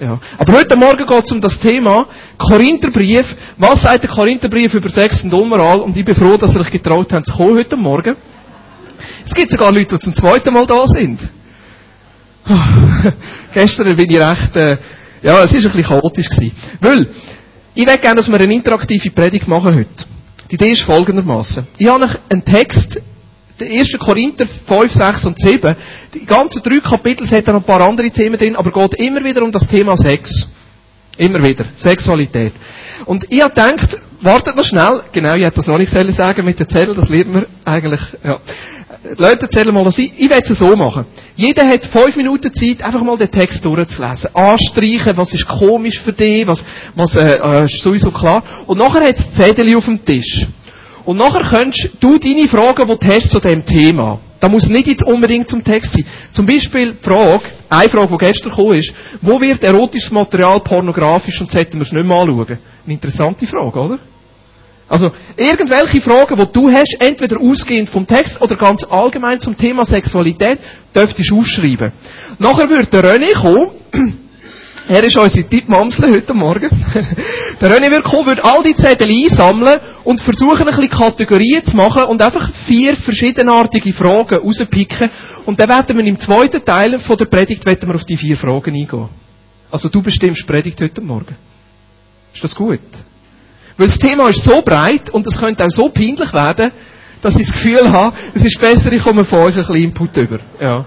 Ja. Aber heute Morgen geht es um das Thema Korintherbrief. Was sagt der Korintherbrief über Sex und Unmoral? Und ich bin froh, dass ihr euch getraut habt zu kommen heute Morgen. Es gibt sogar Leute, die zum zweiten Mal da sind. Gestern bin ich recht, äh, ja, es ist ein bisschen chaotisch gewesen. Weil, ich möchte gerne, dass wir eine interaktive Predigt machen heute. Die Idee ist folgendermaßen. Ich habe einen Text der 1. Korinther 5, 6 und 7, die ganzen drei Kapitel hat noch ein paar andere Themen drin, aber geht immer wieder um das Thema Sex. Immer wieder. Sexualität. Und ich habe gedacht, wartet noch schnell, genau, ich hätte das noch nicht sagen mit den Zetteln, das lernt man eigentlich, ja. Leute, erzählen mal, was ich, ich werde es so machen. Jeder hat fünf Minuten Zeit, einfach mal den Text durchzulesen. Anstreichen, was ist komisch für dich, was, was, äh, äh ist sowieso klar. Und nachher hat es Zettel auf dem Tisch. Und nachher könntest du deine Fragen, die du hast zu dem Thema, da muss nicht jetzt unbedingt zum Text sein. Zum Beispiel die Frage, eine Frage, die gestern gekommen ist, wo wird erotisches Material pornografisch und sollten wir es nicht mehr anschauen? Eine interessante Frage, oder? Also, irgendwelche Fragen, die du hast, entweder ausgehend vom Text oder ganz allgemein zum Thema Sexualität, dürftest du aufschreiben. Nachher wird der René kommen, er ist unsere Tippmamsle heute Morgen. Der René kommen, wird all die Zettel einsammeln und versuchen, ein bisschen Kategorien zu machen und einfach vier verschiedenartige Fragen rauspicken. Und dann werden wir im zweiten Teil von der Predigt werden wir auf die vier Fragen eingehen. Also du bestimmst Predigt heute Morgen. Ist das gut? Weil das Thema ist so breit und es könnte auch so peinlich werden, dass ich das Gefühl habe, es ist besser, ich komme von euch ein bisschen Input über. Ja.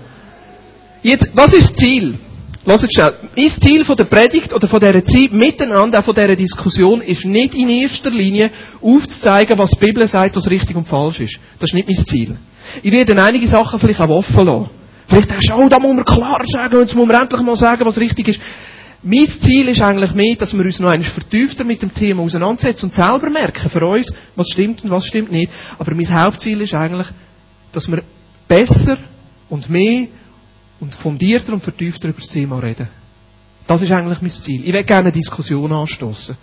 Jetzt, was ist das Ziel? Lasst schnell. Mein Ziel von der Predigt oder von dieser Zeit miteinander, auch von dieser Diskussion, ist nicht in erster Linie aufzuzeigen, was die Bibel sagt, was richtig und falsch ist. Das ist nicht mein Ziel. Ich werde einige Sachen vielleicht auch offen lassen. Vielleicht denkst du, oh, da muss man klar sagen, und jetzt muss man endlich mal sagen, was richtig ist. Mein Ziel ist eigentlich mehr, dass wir uns noch einmal vertiefter mit dem Thema auseinandersetzen und selber merken für uns, was stimmt und was stimmt nicht. Aber mein Hauptziel ist eigentlich, dass wir besser und mehr und fundierter und vertiefter über das Thema reden. Das ist eigentlich mein Ziel. Ich will gerne eine Diskussion anstoßen.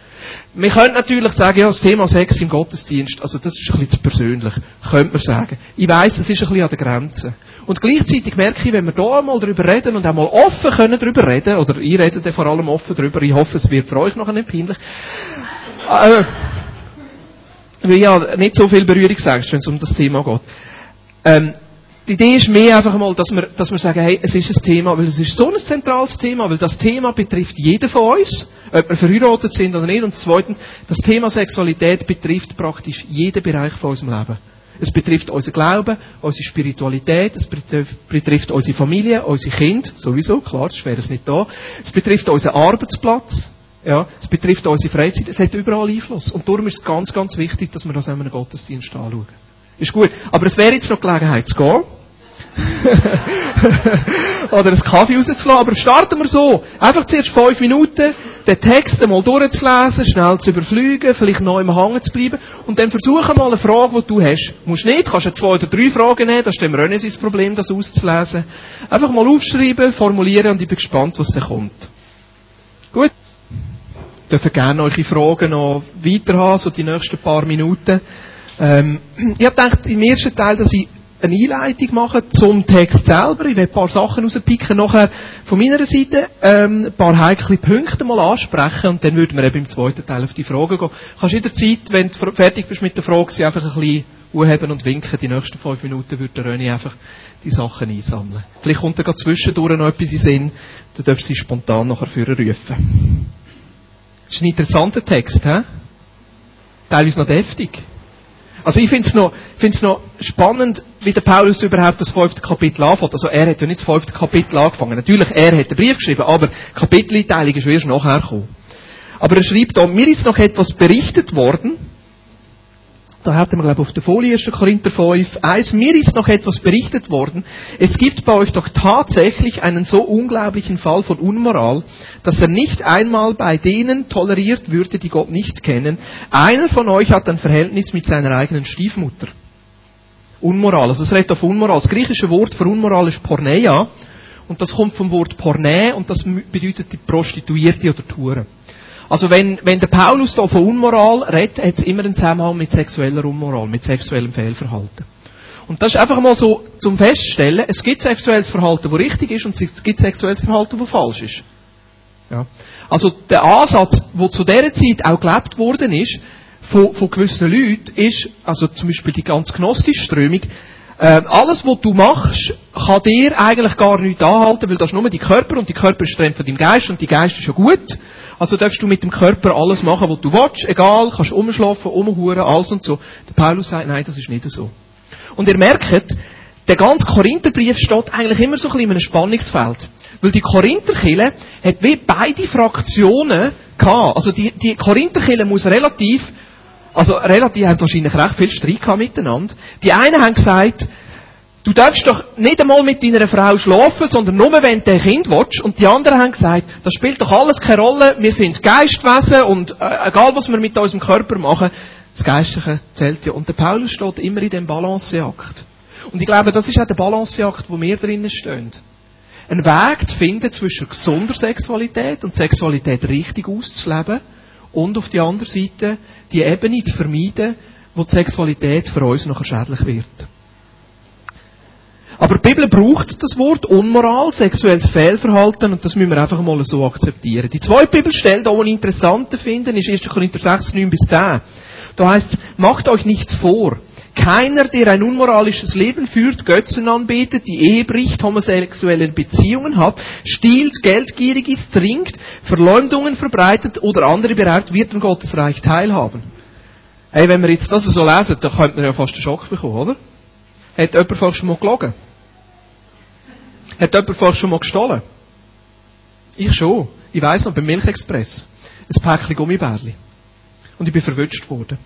Wir können natürlich sagen, ja, das Thema Sex im Gottesdienst, also das ist ein bisschen zu persönlich, könnte man sagen. Ich weiss, es ist ein bisschen an der Grenze. Und gleichzeitig merke ich, wenn wir da einmal darüber reden und einmal offen können darüber reden, oder ich rede da vor allem offen darüber, ich hoffe, es wird für euch noch nicht peinlich, äh, weil ja nicht so viel Berührungsangst, wenn es um das Thema geht. Ähm, die Idee ist mehr einfach mal, dass wir, dass wir sagen, hey, es ist ein Thema, weil es ist so ein zentrales Thema, weil das Thema betrifft jeden von uns, ob wir verheiratet sind oder nicht. Und zweitens, das Thema Sexualität betrifft praktisch jeden Bereich von unserem Leben. Es betrifft unser Glauben, unsere Spiritualität, es betrifft, betrifft unsere Familie, unsere Kinder, sowieso, klar, das wäre es nicht da. Es betrifft unseren Arbeitsplatz, ja, es betrifft unsere Freizeit, es hat überall Einfluss. Und darum ist es ganz, ganz wichtig, dass wir das in einem Gottesdienst anschauen. Ist gut. Aber es wäre jetzt noch Gelegenheit zu gehen. Oder einen Kaffee rauszulassen. Aber starten wir so. Einfach zuerst fünf Minuten, den Text einmal durchzulesen, schnell zu überfliegen, vielleicht noch im Hangen zu bleiben. Und dann versuchen mal eine Frage, die du hast. Musst nicht, kannst du zwei oder drei Fragen nehmen, das ist dem René sein Problem, das auszulesen. Einfach mal aufschreiben, formulieren und ich bin gespannt, was da kommt. Gut? Dürft gerne eure Fragen noch weiter haben, so die nächsten paar Minuten. Ähm, ich habe gedacht, im ersten Teil, dass ich eine Einleitung mache zum Text selber. Ich werde ein paar Sachen rauspicken, nachher von meiner Seite ähm, ein paar heikle Punkte mal ansprechen und dann würden wir eben im zweiten Teil auf die Fragen gehen. Kannst du Zeit, wenn du fertig bist mit der Frage, sie einfach ein bisschen anheben und winken. Die nächsten fünf Minuten würde der René einfach die Sachen einsammeln. Vielleicht kommt da zwischendurch noch etwas in Sinn, dann darfst du sie spontan nachher führen rufen. Das ist ein interessanter Text, hä? Teilweise noch deftig. Also ich finde es noch, noch spannend, wie der Paulus überhaupt das fünfte Kapitel anfängt. Also er hat ja nicht das fünfte Kapitel angefangen. Natürlich, er hat den Brief geschrieben, aber Kapiteleinteilung ist erst nachher gekommen. Aber er schreibt da, mir ist noch etwas berichtet worden, da hatten wir, glaube ich, auf der Folie 1. Korinther 5, 1, mir ist noch etwas berichtet worden. Es gibt bei euch doch tatsächlich einen so unglaublichen Fall von Unmoral, dass er nicht einmal bei denen toleriert würde, die Gott nicht kennen. Einer von euch hat ein Verhältnis mit seiner eigenen Stiefmutter. Unmoral, also es redet auf Unmoral. Das griechische Wort für Unmoral ist Porneia. Und das kommt vom Wort Porne und das bedeutet die Prostituierte oder Touren. Also wenn, wenn der Paulus da von Unmoral redet, hat es immer einen Zusammenhang mit sexueller Unmoral, mit sexuellem Fehlverhalten. Und das ist einfach mal so zum Feststellen, es gibt sexuelles Verhalten, das richtig ist und es gibt sexuelles Verhalten, das falsch ist. Ja. Also der Ansatz, wo zu dieser Zeit auch gelebt worden ist, von, von gewissen Leuten, ist, also zum Beispiel die ganz gnostische Strömung, äh, alles, was du machst, kann dir eigentlich gar nichts anhalten, weil das ist nur dein Körper und die Körper ist von deinem Geist und die Geist ist ja gut. Also darfst du mit dem Körper alles machen, was du willst, egal, kannst umschlafen, umhuren, alles und so. Der Paulus sagt, nein, das ist nicht so. Und ihr merkt, der ganze Korintherbrief steht eigentlich immer so ein bisschen in einem Spannungsfeld. Weil die Korintherkille hat wie beide Fraktionen gehabt. Also die, die Korintherkille muss relativ, also relativ, haben wahrscheinlich recht viel Streit gehabt miteinander. Die einen haben gesagt, du darfst doch nicht einmal mit deiner Frau schlafen, sondern nur wenn du ein Kind willst. Und die anderen haben gesagt, das spielt doch alles keine Rolle, wir sind Geistwesen und äh, egal was wir mit unserem Körper machen, das Geistliche zählt ja. Und der Paulus steht immer in dem Balanceakt. Und ich glaube, das ist auch der Balanceakt, wo wir drinnen stehen. Einen Weg zu finden zwischen gesunder Sexualität und Sexualität richtig auszuleben und auf die andere Seite die Ebene zu vermeiden, wo die Sexualität für uns nachher schädlich wird. Aber die Bibel braucht das Wort Unmoral, sexuelles Fehlverhalten und das müssen wir einfach mal so akzeptieren. Die zweite Bibelstelle, die ich interessant finde, ist 1. Korinther 6, 9 bis 10. Da heißt es, macht euch nichts vor. Keiner, der ein unmoralisches Leben führt, Götzen anbetet, die Ehe bricht, homosexuelle Beziehungen hat, stiehlt, geldgierig ist, trinkt, Verleumdungen verbreitet oder andere beraubt, wird an Gottes Reich teilhaben. Hey, wenn wir jetzt das so lesen, dann könnte man ja fast einen Schock bekommen, oder? Hat jemand fast schon mal gelogen? Hat jemand fast schon mal gestohlen? Ich schon. Ich weiss noch, beim Milchexpress. Ein Päckchen Gummibärli. Und ich bin verwünscht worden.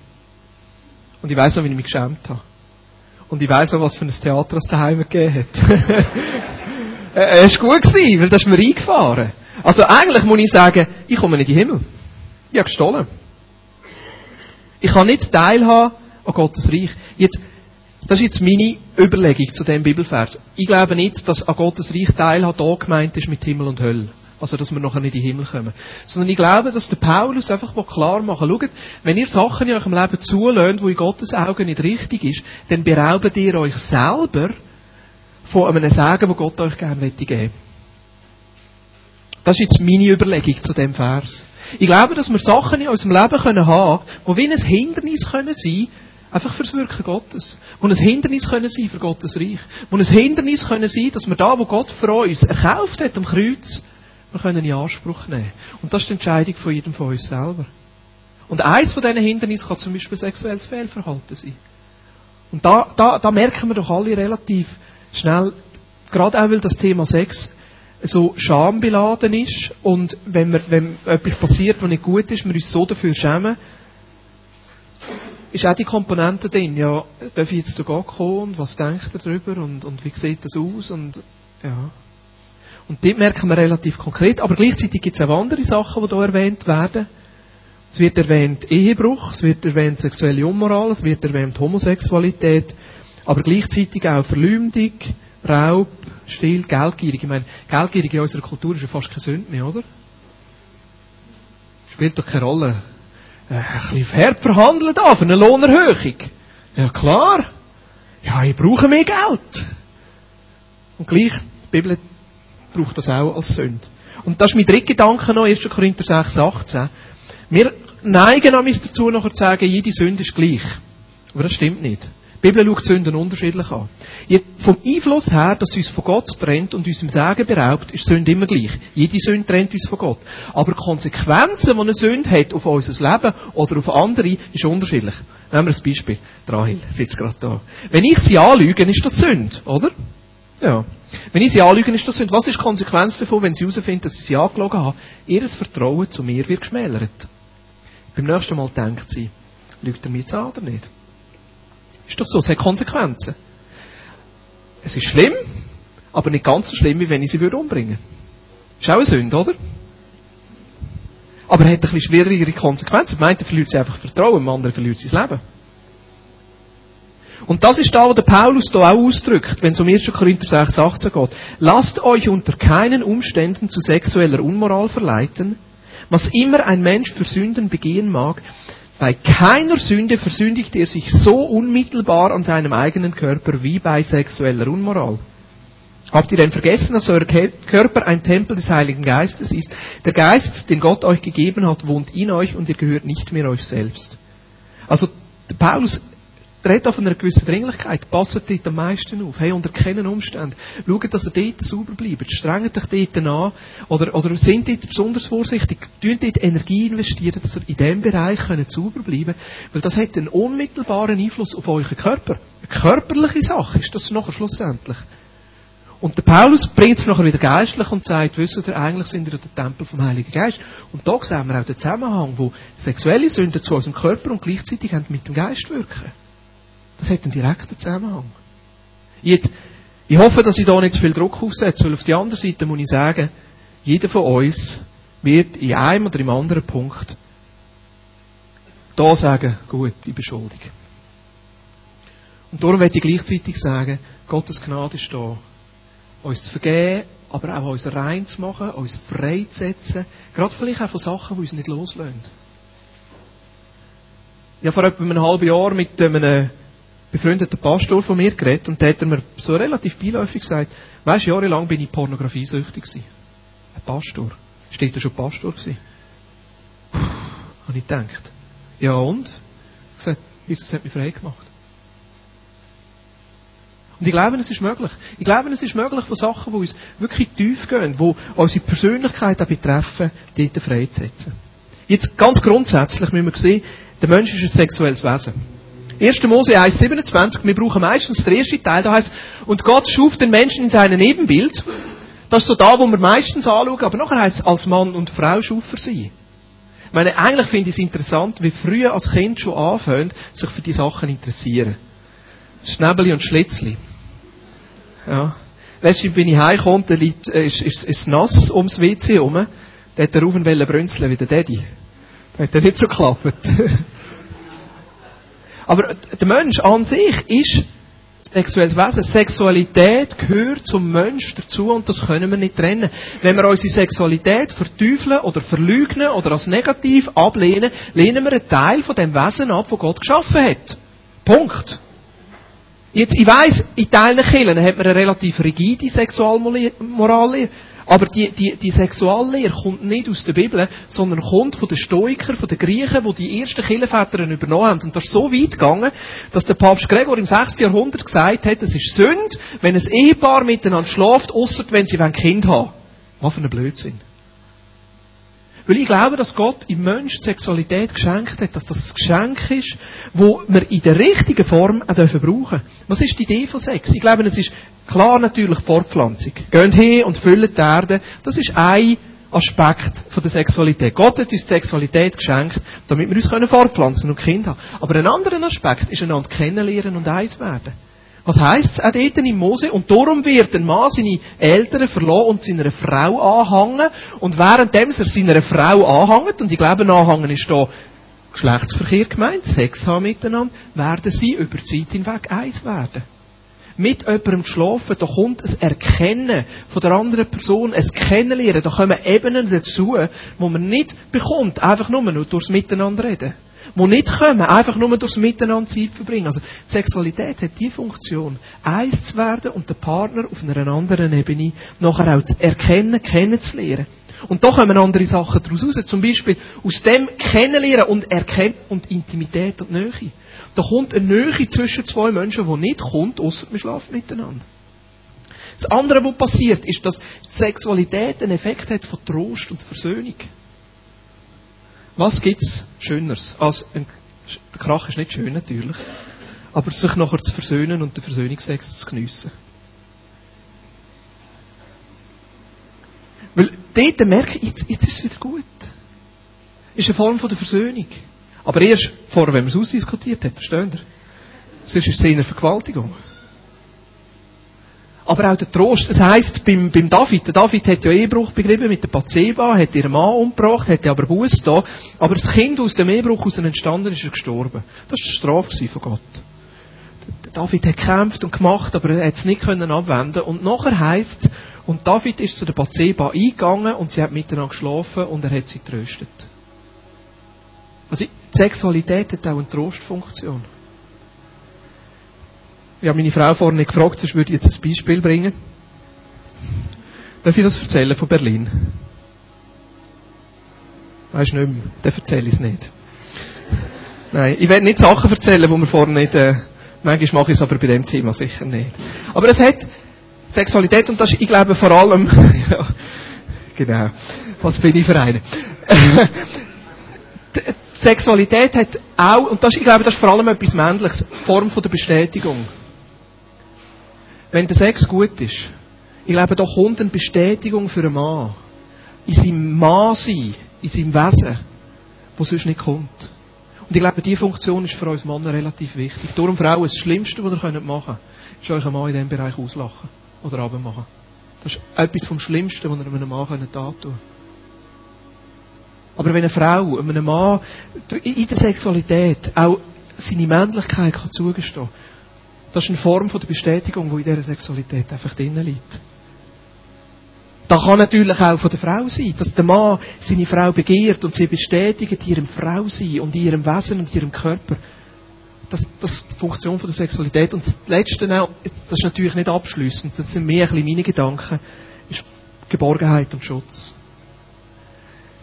Und ich weiß noch, wie ich mich geschämt habe. Und ich weiß auch, was für ein Theater es daheim gegeben hat. es war gut, gewesen, weil das ist mir eingefahren. Also eigentlich muss ich sagen, ich komme nicht in den Himmel. Ich habe gestohlen. Ich kann nicht teilhaben an Gottes Reich. Jetzt, das ist jetzt meine Überlegung zu dem Bibelvers. Ich glaube nicht, dass an Gottes Reich teilhaben da gemeint ist mit Himmel und Hölle. Also, dass wir nachher nicht in den Himmel kommen. Sondern ich glaube, dass der Paulus einfach mal klar machen schaut, wenn ihr Sachen in eurem Leben zulöhnt, wo in Gottes Augen nicht richtig ist, dann beraubt ihr euch selber von einem Sagen, wo Gott euch gerne geben möchte. Das ist jetzt meine Überlegung zu dem Vers. Ich glaube, dass wir Sachen in unserem Leben können haben, wo wie ein Hindernis können sein, einfach fürs Wirken Gottes. Wo ein Hindernis können sein für Gottes Reich. Wo ein Hindernis können sein, dass wir da, wo Gott für uns erkauft hat am Kreuz, wir können in Anspruch nehmen. Und das ist die Entscheidung von jedem von uns selber. Und eins von diesen Hindernissen kann zum Beispiel sexuelles Fehlverhalten sein. Und da, da, da merken wir doch alle relativ schnell, gerade auch weil das Thema Sex so schambeladen ist und wenn, wir, wenn etwas passiert, was nicht gut ist, wir uns so dafür schämen, ist auch die Komponente drin, ja, darf ich jetzt zu Gott kommen und was denkt er darüber und, und wie sieht das aus und ja. Und dort merken wir relativ konkret. Aber gleichzeitig gibt es auch andere Sachen, die hier erwähnt werden. Es wird erwähnt Ehebruch, es wird erwähnt sexuelle Unmoral, es wird erwähnt Homosexualität, aber gleichzeitig auch Verleumdung, Raub, Stil, Geldgierig. Ich meine, Geldgierig in unserer Kultur ist ja fast keine Sünde mehr, oder? Spielt doch keine Rolle. Äh, ein bisschen fair verhandeln da für eine Lohnerhöhung. Ja klar. Ja, ich brauche mehr Geld. Und gleich, die Bibel braucht das auch als Sünde. Und das ist mein dritter Gedanke noch, 1. Korinther 6, 18. Wir neigen an dazu, nachher zu sagen, jede Sünde ist gleich. Aber das stimmt nicht. Die Bibel schaut Sünden unterschiedlich an. Vom Einfluss her, dass uns von Gott trennt und uns im Sagen beraubt, ist Sünde immer gleich. Jede Sünde trennt uns von Gott. Aber die Konsequenzen, die eine Sünde hat auf unser Leben oder auf andere, ist unterschiedlich. Nehmen wir ein Beispiel. Rahel sitzt gerade da. Wenn ich sie anlüge, ist das Sünde, oder? Ja. Wenn ich sie anlüge, ist das Sünde. Was ist die Konsequenz davon, wenn sie herausfinden, dass sie sie angelogen haben? Ihr Vertrauen zu mir wird geschmälert. Beim nächsten Mal denkt sie, lügt er mir jetzt an oder nicht? Ist doch so, es hat Konsequenzen. Es ist schlimm, aber nicht ganz so schlimm, wie wenn ich sie würde umbringen würde. Ist auch eine Sünde, oder? Aber er hat ein bisschen schwierigere Konsequenzen. Meint, er verliert sie einfach Vertrauen, im anderen verliert sie das Leben. Und das ist da, wo der Paulus da auch ausdrückt, wenn es um 1. Korinther 6, 18 geht. Lasst euch unter keinen Umständen zu sexueller Unmoral verleiten, was immer ein Mensch für Sünden begehen mag. Bei keiner Sünde versündigt er sich so unmittelbar an seinem eigenen Körper wie bei sexueller Unmoral. Habt ihr denn vergessen, dass euer Körper ein Tempel des Heiligen Geistes ist? Der Geist, den Gott euch gegeben hat, wohnt in euch und ihr gehört nicht mehr euch selbst. Also, der Paulus redet auf einer gewissen Dringlichkeit. Passt dort am meisten auf. Hey, unter keinen Umständen. Schaut, dass ihr dort sauber bleibt. Strengt euch dort an. Oder, oder sind dort besonders vorsichtig. Tun dort Energie investieren, dass ihr in diesem Bereich könnt sauber bleiben Weil das hat einen unmittelbaren Einfluss auf euren Körper. Eine körperliche Sache ist das nachher schlussendlich. Und der Paulus bringt es nachher wieder geistlich und sagt, wisst ihr, eigentlich sind wir der Tempel vom Heiligen Geist. Und da sehen wir auch den Zusammenhang, wo sexuelle Sünden zu unserem Körper und gleichzeitig mit dem Geist wirken. Das hat einen direkten Zusammenhang. Jetzt, ich hoffe, dass ich da nicht zu viel Druck aufsetze, weil auf der anderen Seite muss ich sagen, jeder von uns wird in einem oder im anderen Punkt da sagen, gut, ich bin schuldig. Und darum möchte ich gleichzeitig sagen, Gottes Gnade ist da uns zu vergeben, aber auch uns rein zu machen, uns freizusetzen. Gerade vielleicht auch von Sachen, die uns nicht loslösen. Ich habe vor etwa einem halben Jahr mit einem befreundeten Pastor von mir geredet und der hat mir so relativ beiläufig gesagt, weisst, jahrelang bin ich pornografiesüchtig gewesen. Ein Pastor. Steht da schon Pastor gewesen? Puh, habe ich gedacht. Ja und? Gesagt, Jesus hat mich frei gemacht. Und ich glaube, es ist möglich. Ich glaube, es ist möglich, von Sachen, die uns wirklich tief gehen, die unsere Persönlichkeit auch betreffen, dort freizusetzen. Jetzt ganz grundsätzlich müssen wir sehen, der Mensch ist ein sexuelles Wesen. 1. Mose 1,27, wir brauchen meistens den ersten Teil, da heißt, und Gott schuf den Menschen in seinem Ebenbild. Das ist so da, wo wir meistens anschauen, aber nachher heißt es, als Mann und Frau schuf er sie. Ich meine, eigentlich finde ich es interessant, wie früh als Kind schon anfängt, sich für die Sachen interessieren. Schnäbeli und Schlitzli. Ja. Letztens bin ich heimgekommen, da liegt, äh, ist, ist, ist nass ums WC herum. Da hat er rauf und brünzeln wie der Daddy. Da hat er nicht so geklappt. Aber der Mensch an sich ist sexuelles Wesen. Sexualität gehört zum Mensch dazu und das können wir nicht trennen. Wenn wir unsere Sexualität verteufeln oder verlügnen oder als negativ ablehnen, lehnen wir einen Teil von dem Wesen ab, wo Gott geschaffen hat. Punkt. Jetzt, ich weiss, in Teilen Kirchen hat man eine relativ rigide Sexualmoral. Aber die, die, die Sexuallehre kommt nicht aus der Bibel, sondern kommt von den Stoikern, von den Griechen, die die ersten Kirchenväter übernommen haben. Und das ist so weit gegangen, dass der Papst Gregor im 6. Jahrhundert gesagt hat, es ist Sünde, wenn ein Ehepaar miteinander schläft, außer wenn sie ein Kind haben. Was für ein Blödsinn. Weil ich glaube, dass Gott im Menschen Sexualität geschenkt hat, dass das ein Geschenk ist, wo wir in der richtigen Form auch brauchen dürfen. Was ist die Idee von Sex? Ich glaube, es ist klar natürlich Fortpflanzung. Geht hin und füllen die Erde. Das ist ein Aspekt von der Sexualität. Gott hat uns die Sexualität geschenkt, damit wir uns fortpflanzen und Kinder haben. Aber ein anderer Aspekt ist einander kennenlernen und eins werden. Was heisst es auch dort in Mose? Und darum wird ein Mann seine Eltern verlassen und seiner Frau anhängen. Und währenddem er seiner Frau anhängt, und ich glaube, anhängen ist da Geschlechtsverkehr gemeint, Sex haben miteinander, werden sie über die Zeit hinweg eins werden. Mit jemandem schlafen, da kommt ein Erkennen von der anderen Person, ein Kennenlernen, da kommen Ebenen dazu, wo man nicht bekommt, einfach nur, nur durchs Miteinander reden die nicht kommen, einfach nur durchs Miteinander Zeit verbringen. Also, Sexualität hat die Funktion, eins zu werden und den Partner auf einer anderen Ebene nachher auch zu erkennen, kennenzulernen. Und da kommen andere Sachen daraus raus. Zum Beispiel aus dem Kennenlernen und Erkennen und Intimität und Nähe. Da kommt eine Nähe zwischen zwei Menschen, die nicht kommt, außer wir schlafen miteinander. Das andere, was passiert, ist, dass Sexualität einen Effekt hat von Trost und Versöhnung. Was gibt's Schöneres als ein, der Krach ist nicht schön natürlich, aber sich nachher zu versöhnen und den Versöhnungsex zu geniessen. Weil dort merke ich, jetzt, jetzt ist es wieder gut. Ist eine Form von der Versöhnung. Aber erst vor, wenn man es ausdiskutiert hat, versteht ihr? Sonst ist es eine Vergewaltigung. Aber auch der Trost, das heisst, beim, beim David, der David hat ja Ehebruch begriffen mit der Bathseba, hat ihren Mann umgebracht, hat aber Buß da, aber das Kind aus dem Ehebruch heraus entstanden ist er gestorben. Das war die Strafe von Gott. Der David hat gekämpft und gemacht, aber er hat es nicht können abwenden und nachher heisst es, und David ist zu der Bathseba eingegangen und sie hat miteinander geschlafen und er hat sie tröstet. Also, die Sexualität hat auch eine Trostfunktion. Ich habe meine Frau vorhin gefragt, sonst würde ich jetzt ein Beispiel bringen. Darf ich das erzählen von Berlin? Weißt du nicht mehr? Dann erzähle ich es nicht. Nein, ich werde nicht Sachen erzählen, die wir vorher nicht, äh, manchmal mache ich es aber bei dem Thema sicher nicht. Aber es hat Sexualität und das ist, ich glaube, vor allem, ja, genau, was bin ich für eine? Sexualität hat auch, und das, ich glaube, das ist vor allem etwas Männliches, Form von der Bestätigung. Wenn der Sex gut ist, ich glaube, da kommt eine Bestätigung für einen Mann. In seinem Mann-Sein, in seinem Wesen, wo sonst nicht kommt. Und ich glaube, diese Funktion ist für uns Männer relativ wichtig. Darum Frauen, das Schlimmste, was ihr machen könnt, ist euch einen Mann in diesem Bereich auslachen. Oder abmachen. Das ist etwas vom Schlimmsten, was ihr einem Mann antun könnt. Aber wenn eine Frau einem Mann in der Sexualität auch seine Männlichkeit kann zugestehen das ist eine Form von der Bestätigung, die in dieser Sexualität einfach drinnen liegt. Das kann natürlich auch von der Frau sein, dass der Mann seine Frau begehrt und sie bestätigt ihrem Frausein und in ihrem Wesen und ihrem Körper. Das, das ist die Funktion von der Sexualität. Und das Letzte, das ist natürlich nicht abschließend, das sind mehr ein bisschen meine Gedanken, ist Geborgenheit und Schutz.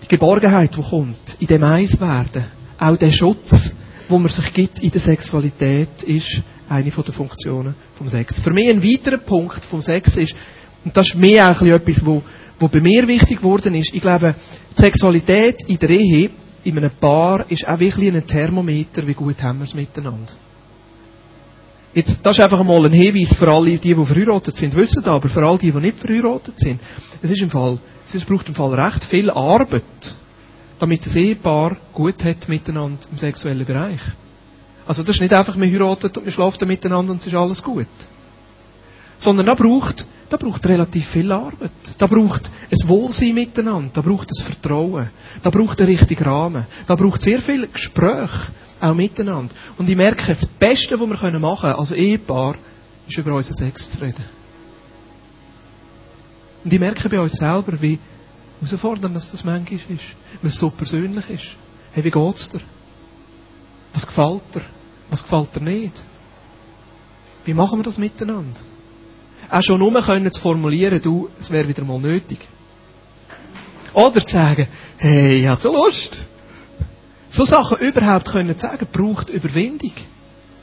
Die Geborgenheit, die kommt, in dem Eiswerden, auch der Schutz, wo man sich gibt in der Sexualität, ist eine der Funktionen vom Sex. Für mich ein weiterer Punkt vom Sex ist, und das ist mehr auch etwas, wo, wo bei mir wichtig geworden ist. Ich glaube, die Sexualität in der Ehe, in einem Paar, ist auch wirklich ein Thermometer, wie gut haben wir es miteinander. Jetzt, das ist einfach einmal ein Hinweis für alle, die, die verheiratet sind, wissen aber für alle die, die nicht verheiratet sind. Es ist im Fall, es braucht im Fall recht viel Arbeit, damit das Ehepaar gut hat miteinander im sexuellen Bereich. Also das ist nicht einfach, wir heiraten und wir schlafen miteinander und es ist alles gut. Sondern da braucht da braucht relativ viel Arbeit. Da braucht es Wohlsein miteinander. Da braucht es Vertrauen. Da braucht einen richtigen Rahmen. Da braucht sehr viel Gespräch auch miteinander. Und ich merke, das Beste, was wir machen können, als Ehepaar, ist über unseren Sex zu reden. Und ich merke bei uns selber, wie herausfordernd das manchmal ist. Weil es so persönlich ist. Hey, wie geht's dir? Was gefällt dir? Was gefällt dir nicht? Wie machen wir das miteinander? auch schon nur können zu formulieren, du, es wäre wieder mal nötig. Oder zu sagen, hey, ich so Lust. So Sachen überhaupt können zu sagen, braucht Überwindung.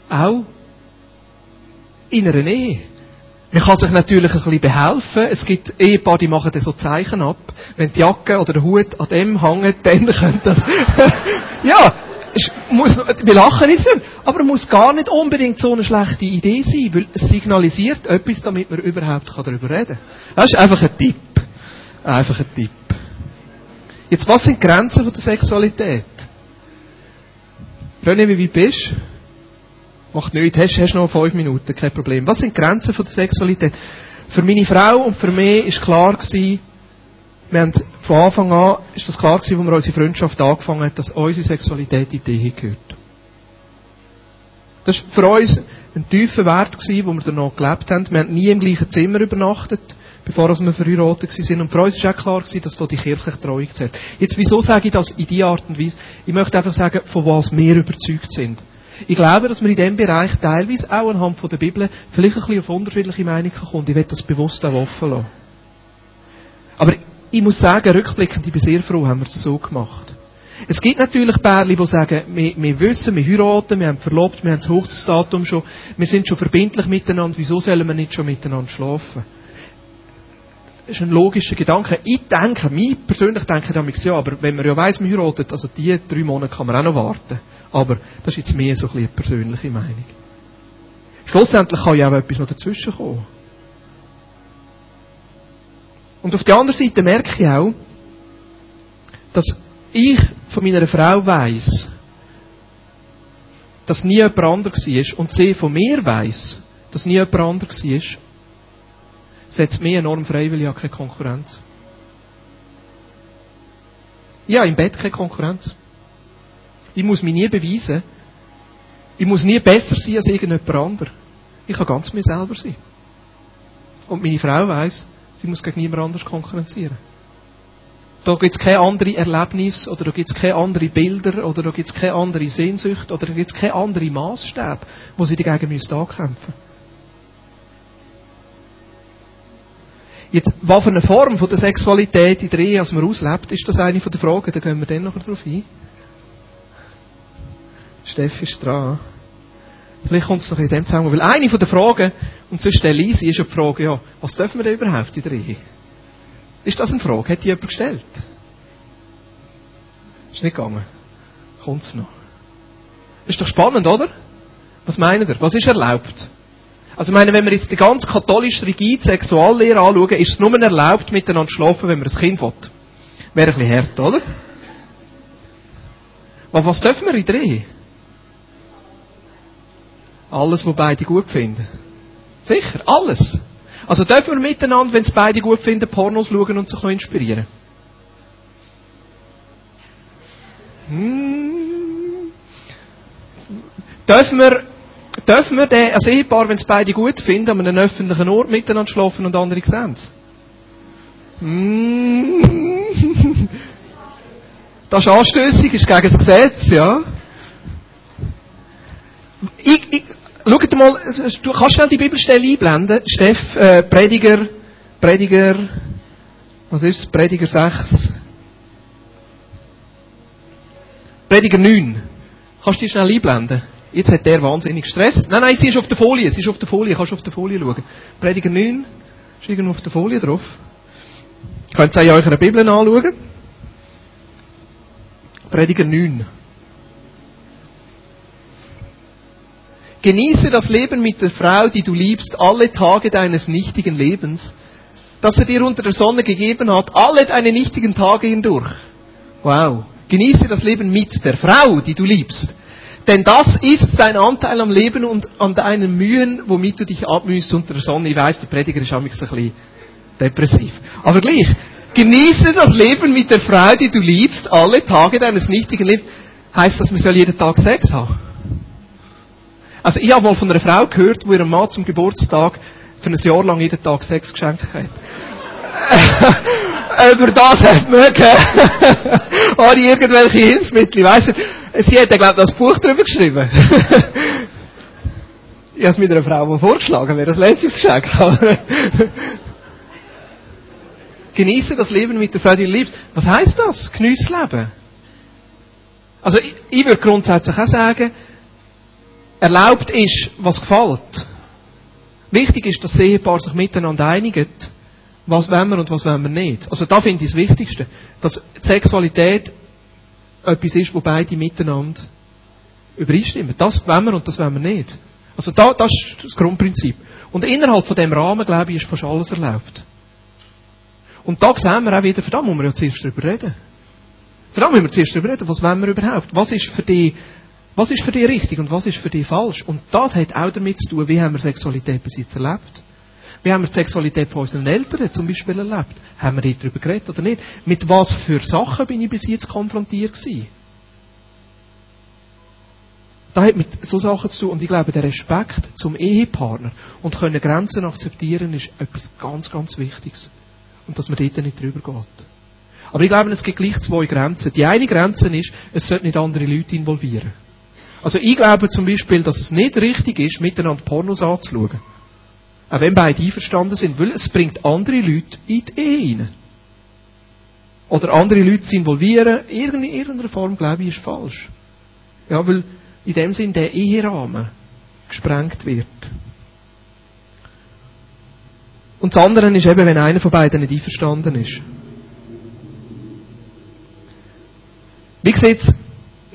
Auch in einer Ehe. Man kann sich natürlich ein bisschen behelfen. Es gibt Ehepaare, die machen so Zeichen ab. Wenn die Jacke oder der Hut an dem hängt, dann könnte das... ja, muss, wir lachen nicht, aber es muss gar nicht unbedingt so eine schlechte Idee sein, weil es signalisiert etwas, damit man überhaupt darüber reden kann. Das ist einfach ein Tipp. Einfach ein Tipp. Jetzt, was sind die Grenzen von der Sexualität? René, wie weit bist du? Macht nichts, hast, hast noch fünf Minuten, kein Problem. Was sind die Grenzen von der Sexualität? Für meine Frau und für mich ist klar gewesen, wir haben von Anfang an ist das klar gewesen, als wir unsere Freundschaft angefangen haben, dass unsere Sexualität in die Ehe gehört. Das war für uns ein tiefer Wert gewesen, wo wir danach gelebt haben. Wir haben nie im gleichen Zimmer übernachtet, bevor wir verheiratet waren. Und für uns war auch klar gewesen, dass da die kirchliche Treuung zählt. Jetzt, wieso sage ich das in dieser Art und Weise? Ich möchte einfach sagen, von was wir überzeugt sind. Ich glaube, dass wir in diesem Bereich teilweise auch anhand der Bibel vielleicht ein bisschen auf unterschiedliche Meinungen kommen. Ich werde das bewusst auch offen lassen. Aber ich muss sagen, rückblickend, ich bin sehr froh, haben wir es so gemacht. Es gibt natürlich Pärchen, die sagen, wir, wir, wissen, wir heiraten, wir haben verlobt, wir haben das Hochzeitsdatum schon, wir sind schon verbindlich miteinander, wieso sollen wir nicht schon miteinander schlafen? Das ist ein logischer Gedanke. Ich denke, mich persönlich denke damals ja, aber wenn man ja weiss, wir heiraten, also die drei Monate kann man auch noch warten. Aber das ist jetzt mehr so ein bisschen eine persönliche Meinung. Schlussendlich kann ja auch etwas noch dazwischen kommen. Und auf der anderen Seite merke ich auch, dass ich von meiner Frau weiss, dass nie jemand anderes war und sie von mir weiss, dass nie jemand anderes war, setzt mir enorm freiwillig an keine Konkurrenz. Ja, im Bett keine Konkurrenz. Ich muss mich nie beweisen. Ich muss nie besser sein als irgendjemand anderer. Ich kann ganz mir selber sein. Und meine Frau weiss, Sie muss gegen niemand anders konkurrenzieren. Da gibt es keine andere Erlebnis oder da gibt es keine andere Bilder oder da gibt es keine andere Sehnsucht oder da gibt es keine andere Maßstab, wo sie dagegen müssen ankämpfen Jetzt, was für eine Form von der Sexualität in der Ehe, als man auslebt, ist das eine von den Fragen, da gehen wir dann noch drauf ein. Steffi ist dran. Vielleicht kommt es noch in dem Zusammenhang. Weil eine von den Fragen, und sonst sie, ist ja die Frage, ja, was dürfen wir denn überhaupt in der Ehe? Ist das eine Frage? Hat die jemand gestellt? Ist nicht gegangen. Kommt es noch. Ist doch spannend, oder? Was meint ihr? Was ist erlaubt? Also ich meine, wenn wir jetzt die ganz katholisch rigide Sexuallehre anschauen, ist es nur erlaubt, miteinander zu schlafen, wenn man ein Kind will. Wäre ein bisschen hart, oder? Aber was dürfen wir in der Ehe? Alles, was beide gut finden. Sicher, alles. Also dürfen wir miteinander, wenn es beide gut finden, Pornos schauen und sich inspirieren. Hm. Dürfen wir, dürfen wir den, als Ehepaar, wenn es beide gut finden, an einem öffentlichen Ort miteinander schlafen und andere sehen? Hm. Das ist anstößig, ist gegen das Gesetz, ja. Ich, ich, schaut mal, du kannst schnell die Bibelstelle einblenden. Steff, äh, Prediger, Prediger, was ist es? Prediger 6. Prediger 9. Kannst du die schnell einblenden? Jetzt hat der wahnsinnig Stress. Nein, nein, sie ist auf der Folie, sie ist auf der Folie, kannst du auf der Folie schauen. Prediger 9, ist irgendwo auf der Folie drauf. Könnt ihr in eurer Bibel anschauen. Prediger 9. Genieße das Leben mit der Frau, die du liebst, alle Tage deines nichtigen Lebens, das er dir unter der Sonne gegeben hat, alle deine nichtigen Tage hindurch. Wow. Genieße das Leben mit der Frau, die du liebst. Denn das ist dein Anteil am Leben und an deinen Mühen, womit du dich abmühst unter der Sonne. Ich weiß, der Prediger ist ein bisschen depressiv. Aber gleich, genieße das Leben mit der Frau, die du liebst, alle Tage deines nichtigen Lebens. Heißt das, man soll jeden Tag Sex haben? Also ich habe mal von einer Frau gehört, wo ihrem Mann zum Geburtstag für ein Jahr lang jeden Tag Sex geschenkt hat. Über das hat Habe ich irgendwelche Hilfsmittel? Weiss nicht. Sie hat, glaube ich, das Buch darüber geschrieben. ich habe es mit einer Frau vorgeschlagen, wäre das lässiges Geschenk. Genieße das Leben mit der Frau, die du liebst. Was heißt das? Genieß Leben. Also ich, ich würde grundsätzlich auch sagen, erlaubt ist, was gefällt. Wichtig ist, dass das Ehepaar sich miteinander einigt, was wollen wir und was wollen wir nicht. Also da finde ich das Wichtigste, dass die Sexualität etwas ist, wo beide miteinander übereinstimmen. Das wollen wir und das wollen wir nicht. Also da, das ist das Grundprinzip. Und innerhalb von dem Rahmen, glaube ich, ist fast alles erlaubt. Und da sehen wir auch wieder, da muss man ja zuerst darüber reden. Da müssen wir zuerst darüber reden, was wollen wir überhaupt? Was ist für die was ist für dich richtig und was ist für dich falsch? Und das hat auch damit zu tun, wie haben wir Sexualität bis jetzt erlebt? Wie haben wir die Sexualität von unseren Eltern zum Beispiel erlebt? Haben wir darüber geredet oder nicht? Mit was für Sachen bin ich bis jetzt konfrontiert gewesen? Das hat mit so Sachen zu tun. Und ich glaube, der Respekt zum Ehepartner und können Grenzen akzeptieren ist etwas ganz, ganz Wichtiges. Und dass man dort nicht drüber geht. Aber ich glaube, es gibt gleich zwei Grenzen. Die eine Grenze ist, es sollte nicht andere Leute involvieren. Also ich glaube zum Beispiel, dass es nicht richtig ist, miteinander Pornos anzuschauen. Auch wenn beide einverstanden sind, weil es bringt andere Leute in die Ehe rein. Oder andere Leute zu involvieren, in irgendeiner Form, glaube ich, ist falsch. Ja, weil in dem Sinn der Eherahmen gesprengt wird. Und das andere ist eben, wenn einer von beiden nicht einverstanden ist. Wie sieht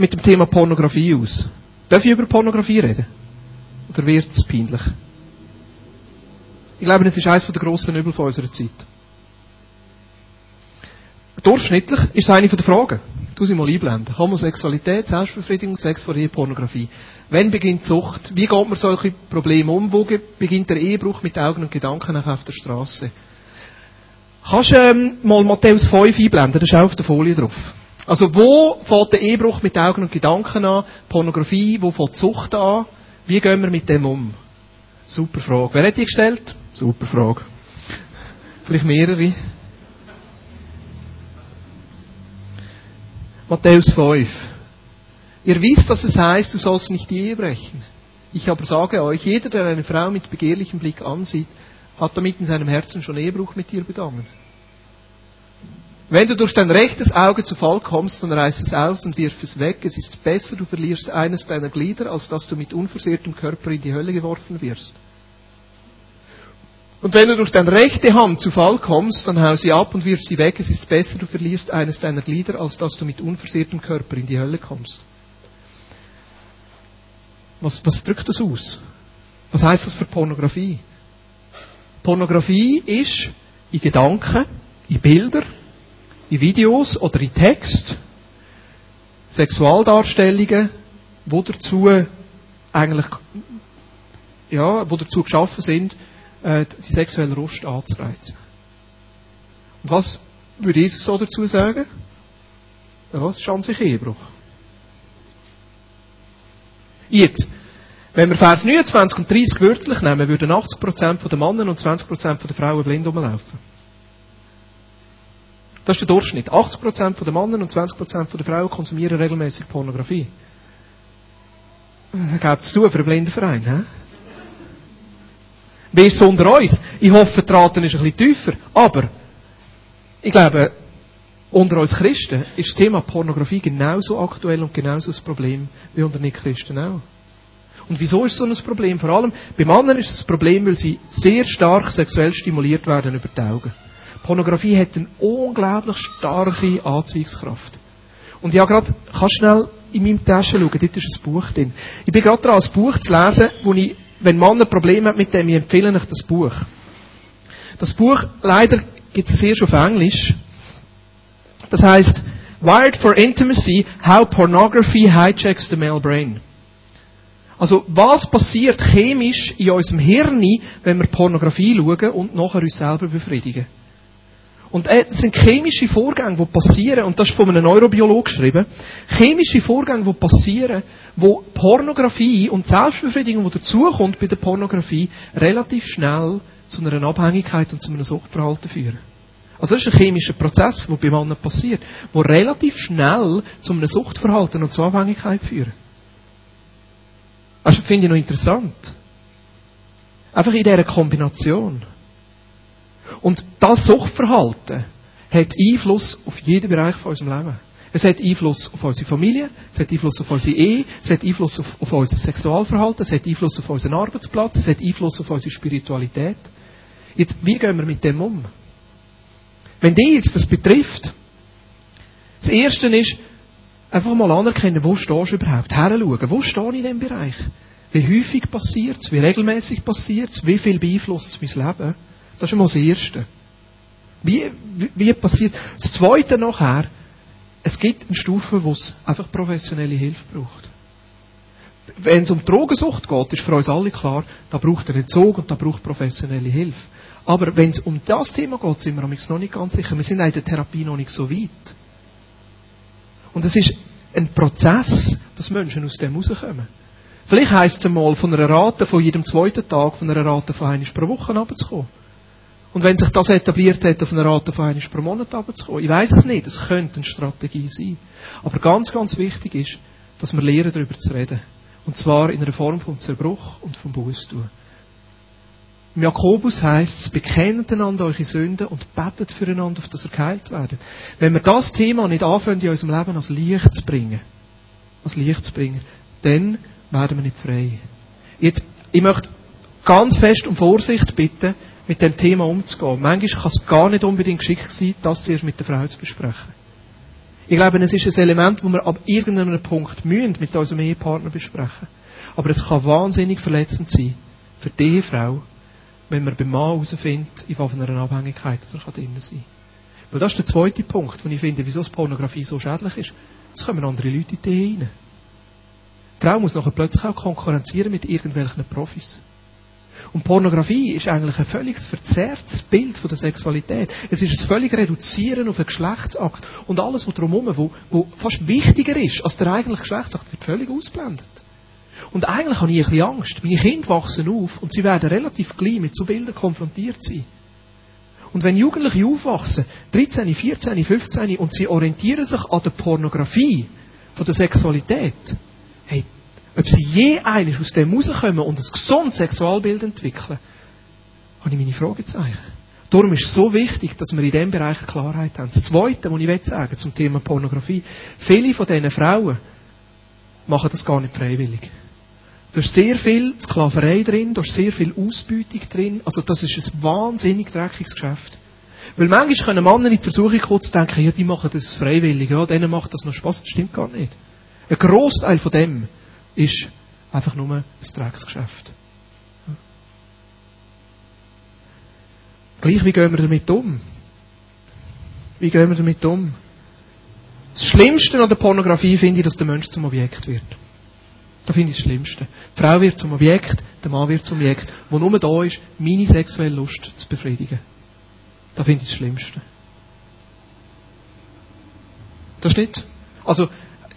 mit dem Thema Pornografie aus? Darf ich über Pornografie reden? Oder wird es peinlich? Ich glaube, es ist eines der grossen Übel von unserer Zeit. Durchschnittlich ist es eine der Fragen. Tu sie mal einblenden. Homosexualität, Selbstbefriedigung, Sex vor Ehe, Pornografie. Wann beginnt Sucht? Wie geht man solche Probleme um? Wo beginnt der Ehebruch mit Augen und Gedanken auf der Straße? Kannst du ähm, mal Matthäus 5 einblenden? Das ist auch auf der Folie drauf. Also wo fängt der Ehebruch mit Augen und Gedanken an? Pornografie, wo fängt die Zucht an? Wie gehen wir mit dem um? Super Frage. Wer hat die gestellt? Super Frage. Vielleicht mehrere. Matthäus 5. Ihr wisst, dass es heißt, du sollst nicht die Ehe brechen. Ich aber sage euch, jeder, der eine Frau mit begehrlichem Blick ansieht, hat damit in seinem Herzen schon Ehebruch mit dir begangen. Wenn du durch dein rechtes Auge zu Fall kommst, dann reiß es aus und wirf es weg. Es ist besser, du verlierst eines deiner Glieder, als dass du mit unversehrtem Körper in die Hölle geworfen wirst. Und wenn du durch deine rechte Hand zu Fall kommst, dann hau sie ab und wirf sie weg. Es ist besser, du verlierst eines deiner Glieder, als dass du mit unversehrtem Körper in die Hölle kommst. Was, was drückt das aus? Was heißt das für Pornografie? Pornografie ist in Gedanken, in Bilder, in Videos oder in Text Sexualdarstellungen, wo dazu eigentlich ja, wo dazu geschaffen sind, äh, die sexuelle Lust anzureizen. Und was würde Jesus so dazu sagen? Ja, das ist an sich Ehebruch. Jetzt, wenn wir Vers 29 und 30 wörtlich nehmen, würden 80% der Männer und 20% der Frauen blind rumlaufen. Das ist der Durchschnitt. 80% der Männer und 20% der Frauen konsumieren regelmäßig Pornografie. Da gibt es zu für einen Blindenverein. He? Wer ist unter uns? Ich hoffe, die Rate ist ein bisschen tiefer. Aber, ich glaube, unter uns Christen ist das Thema Pornografie genauso aktuell und genauso ein Problem wie unter Nicht-Christen auch. Und wieso ist so ein Problem? Vor allem bei Männern ist es ein Problem, weil sie sehr stark sexuell stimuliert werden über die Augen. Pornografie hat eine unglaublich starke Anziehungskraft. Und ja, gerade, kannst schnell in meinem Tasche schauen, dort ist ein Buch drin. Ich bin gerade dran, ein Buch zu lesen, wo ich, wenn Mann ein Problem hat mit dem, ich empfehle euch das Buch. Das Buch, leider gibt es erst auf Englisch. Das heißt, Wired for Intimacy, How Pornography Hijacks the Male Brain. Also, was passiert chemisch in unserem Hirn, wenn wir Pornografie schauen und nachher uns selber befriedigen? Und es äh, sind chemische Vorgänge, die passieren, und das ist von einem Neurobiologen geschrieben, chemische Vorgänge, die passieren, wo Pornografie und Selbstbefriedigung, die dazukommt bei der Pornografie, relativ schnell zu einer Abhängigkeit und zu einem Suchtverhalten führen. Also das ist ein chemischer Prozess, der bei Männern passiert, der relativ schnell zu einem Suchtverhalten und zur Abhängigkeit führt. Das finde ich noch interessant. Einfach in dieser Kombination. Und das Suchtverhalten hat Einfluss auf jeden Bereich von unserem Leben. Es hat Einfluss auf unsere Familie, es hat Einfluss auf unsere Ehe, es hat Einfluss auf, auf unser Sexualverhalten, es hat Einfluss auf unseren Arbeitsplatz, es hat Einfluss auf unsere Spiritualität. Jetzt, wie gehen wir mit dem um? Wenn die jetzt das betrifft, das Erste ist, einfach mal anerkennen, wo stehst du überhaupt? Heranschauen, wo stehe ich in diesem Bereich? Wie häufig passiert es? Wie regelmäßig passiert es? Wie viel beeinflusst es mein Leben? Das ist einmal das Erste. Wie, wie, wie passiert? Das Zweite nachher, es gibt eine Stufe, wo es einfach professionelle Hilfe braucht. Wenn es um Drogensucht geht, ist für uns alle klar, da braucht er Entzug und da braucht professionelle Hilfe. Aber wenn es um das Thema geht, sind wir noch nicht ganz sicher. Wir sind in der Therapie noch nicht so weit. Und es ist ein Prozess, dass Menschen aus dem rauskommen. Vielleicht heisst es einmal, von einer Rate von jedem zweiten Tag, von einer Rate von einmal pro Woche runterzukommen. Und wenn sich das etabliert hat, auf eine Rate von einmal pro Monat runterzukommen, ich weiß es nicht, es könnte eine Strategie sein. Aber ganz, ganz wichtig ist, dass wir lernen, darüber zu reden. Und zwar in einer Form von Zerbruch und vom Bußtun. Im Jakobus heißt es, bekennt einander eure Sünden und betet füreinander, auf dass ihr geheilt werdet. Wenn wir das Thema nicht anfangen, in unserem Leben als Licht zu bringen, als Licht zu bringen, dann werden wir nicht frei. Jetzt, ich möchte ganz fest um Vorsicht bitten, mit dem Thema umzugehen. Manchmal kann es gar nicht unbedingt geschickt sein, das zuerst mit der Frau zu besprechen. Ich glaube, es ist ein Element, das wir ab irgendeinem Punkt müssen mit unserem Ehepartner besprechen. Aber es kann wahnsinnig verletzend sein für die Frau, wenn man beim Mann herausfindet, in einer Abhängigkeit er drin sein kann. Weil das ist der zweite Punkt, wo ich finde, wieso Pornografie so schädlich ist. Es kommen andere Leute in die rein. Die Frau muss nachher plötzlich auch konkurrenzieren mit irgendwelchen Profis. Und Pornografie ist eigentlich ein völlig verzerrtes Bild von der Sexualität. Es ist ein völlig Reduzieren auf einen Geschlechtsakt. Und alles, was drumherum, wo, wo fast wichtiger ist als der eigentliche Geschlechtsakt, wird völlig ausblendet. Und eigentlich habe ich ein bisschen Angst. Meine Kinder wachsen auf und sie werden relativ gleich mit so Bildern konfrontiert sein. Und wenn Jugendliche aufwachsen, 13, 14, 15, und sie orientieren sich an der Pornografie von der Sexualität, hey, ob sie je eines aus dem rauskommen und ein gesundes Sexualbild entwickeln, habe ich meine Fragezeichen. Darum ist es so wichtig, dass wir in diesem Bereich Klarheit haben. Das Zweite, was ich sagen zum Thema Pornografie. Viele von diesen Frauen machen das gar nicht freiwillig. Da ist sehr viel Sklaverei drin, da ist sehr viel Ausbeutung drin. Also das ist ein wahnsinnig dreckiges Geschäft. Weil manchmal können Männer in die Versuchung kurz denken, ja, die machen das freiwillig, ja, denen macht das noch Spaß. Das stimmt gar nicht. Ein Großteil von dem ist einfach nur ein Drecksgeschäft. Gleich, wie gehen wir damit um? Wie gehen wir damit um? Das Schlimmste an der Pornografie finde ich, dass der Mensch zum Objekt wird. Das finde ich das Schlimmste. Die Frau wird zum Objekt, der Mann wird zum Objekt, wo nur da ist, meine sexuelle Lust zu befriedigen. Das finde ich das Schlimmste. Das ist nicht. Also,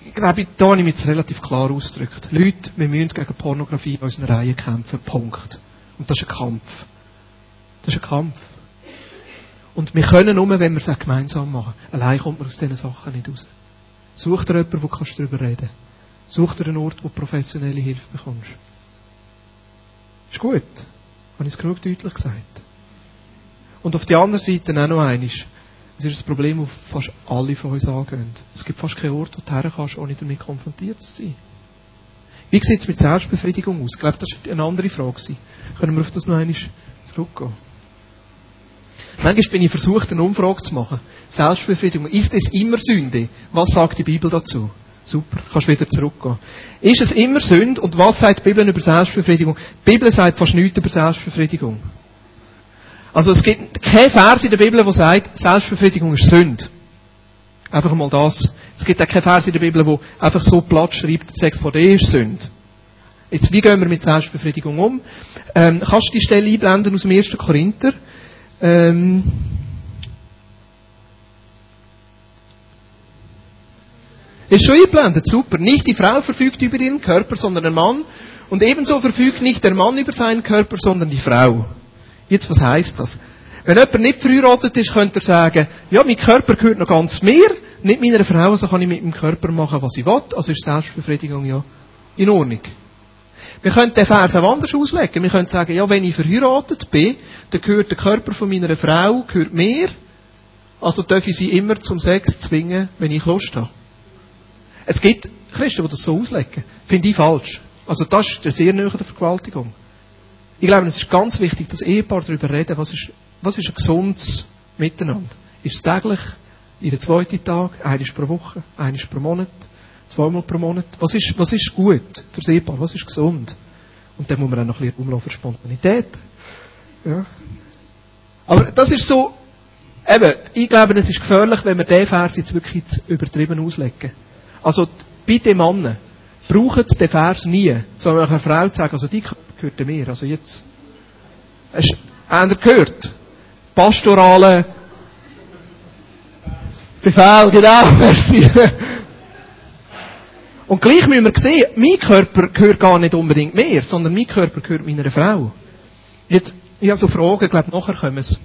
ich glaube, da habe ich mich jetzt relativ klar ausgedrückt. Leute, wir müssen gegen Pornografie in unseren Reihen kämpfen. Punkt. Und das ist ein Kampf. Das ist ein Kampf. Und wir können nur, wenn wir es auch gemeinsam machen. Allein kommt man aus diesen Sachen nicht raus. Such dir jemanden, wo du darüber reden kannst. Such dir einen Ort, wo du professionelle Hilfe bekommst. Ist gut. Habe ich es genug deutlich gesagt. Und auf der anderen Seite auch noch eines. Es ist ein Problem, das fast alle von uns angehen. Es gibt fast keinen Ort, wo du her kannst, ohne damit konfrontiert zu sein. Wie sieht es mit Selbstbefriedigung aus? Ich glaube, das war eine andere Frage. Können wir auf das noch einmal zurückgehen? Manchmal bin ich versucht, eine Umfrage zu machen. Selbstbefriedigung. Ist es immer Sünde? Was sagt die Bibel dazu? Super, kannst wieder zurückgehen. Ist es immer Sünde? Und was sagt die Bibel über Selbstbefriedigung? Die Bibel sagt fast nichts über Selbstbefriedigung. Also es gibt kein Vers in der Bibel, der sagt, Selbstbefriedigung ist Sünde. Einfach mal das. Es gibt auch kein Vers in der Bibel, der einfach so platt schreibt, Sex vor dir ist Sünde. Jetzt, wie gehen wir mit Selbstbefriedigung um? Ähm, kannst du die Stelle einblenden aus dem 1. Korinther? Ähm, ist schon eingeblendet, super. Nicht die Frau verfügt über ihren Körper, sondern der Mann. Und ebenso verfügt nicht der Mann über seinen Körper, sondern die Frau. Jetzt, was heißt das? Wenn jemand nicht verheiratet ist, könnte er sagen, ja, mein Körper gehört noch ganz mir, nicht meiner Frau, also kann ich mit meinem Körper machen, was ich will. Also ist Selbstbefriedigung ja in Ordnung. Wir können den Vers auch anders auslegen. Wir können sagen, ja, wenn ich verheiratet bin, dann gehört der Körper von meiner Frau gehört mir. Also darf ich sie immer zum Sex zwingen, wenn ich Lust habe. Es gibt Christen, die das so auslegen. Finde ich falsch. Also das ist sehr nahe Vergewaltigung. Ich glaube, es ist ganz wichtig, dass Ehepaar darüber reden, was ist, was ist ein gesundes Miteinander. Ist es täglich, jeden zweiten Tag, einmal pro Woche, einmal pro Monat? Zweimal pro Monat. Was ist, was ist gut für das Ehepaar? Was ist gesund? Und dann muss man auch noch ein bisschen umlaufen für Spontanität. Ja. Aber das ist so, eben, ich glaube, es ist gefährlich, wenn wir den Vers jetzt wirklich übertrieben auslegen. Also, bitte Männer, braucht den Vers nie, zu einer Frau zu sagen, also die gehört mir, also jetzt. Hast du gehört? Pastorale Befehl, genau, merci. Und gleich müssen wir sehen, mein Körper gehört gar nicht unbedingt mir, sondern mein Körper gehört meiner Frau. Jetzt, ich habe so Fragen, ich glaube, nachher kommen es.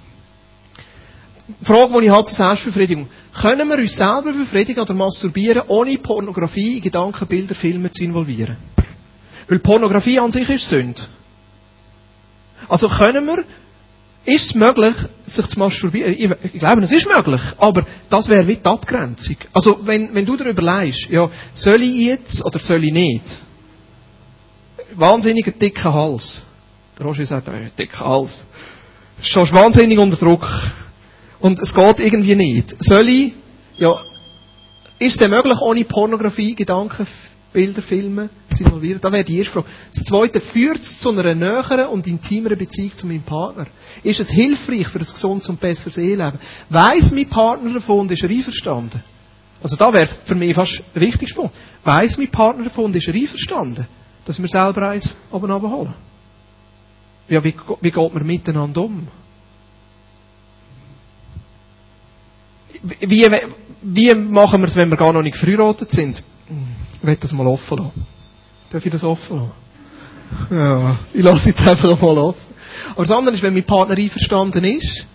Frage, die ich habe zur Selbstbefriedigung. Können wir uns selber befriedigen oder masturbieren, ohne Pornografie, Gedanken, Bilder, Filme zu involvieren? Weil Pornografie an sich ist Sünde. Also können wir ist es möglich, sich zu masturbieren? Ich, ich glaube, es ist möglich, aber das wäre wie die Abgrenzung. Also, wenn, wenn du darüber leist, ja, soll ich jetzt oder soll ich nicht? Wahnsinniger dicker Hals. Der Roger sagt, äh, dicker Hals. Schon wahnsinnig unter Druck. Und es geht irgendwie nicht. Soll ich, ja, ist es denn möglich, ohne Pornografie, Gedanken, Bilder, Filme zu involvieren? Da wäre die erste Frage. Das zweite, führt es zu einer näheren und intimeren Beziehung zu meinem Partner? Ist es hilfreich für ein gesundes und besseres Eheleben? Weiss mein Partner davon und ist er einverstanden? Also da wäre für mich fast der wichtigste Punkt. Weiss mein Partner davon und ist er einverstanden, dass wir selber eins oben holen? Ja, wie, wie geht man miteinander um? Wie, wie machen wir es, wenn wir gar noch nicht verheiratet sind? Ich werde das mal offen lassen. Darf ich das offen lassen? Ja, ich lasse jetzt einfach mal offen. Aber das andere ist, wenn mein Partner einverstanden ist,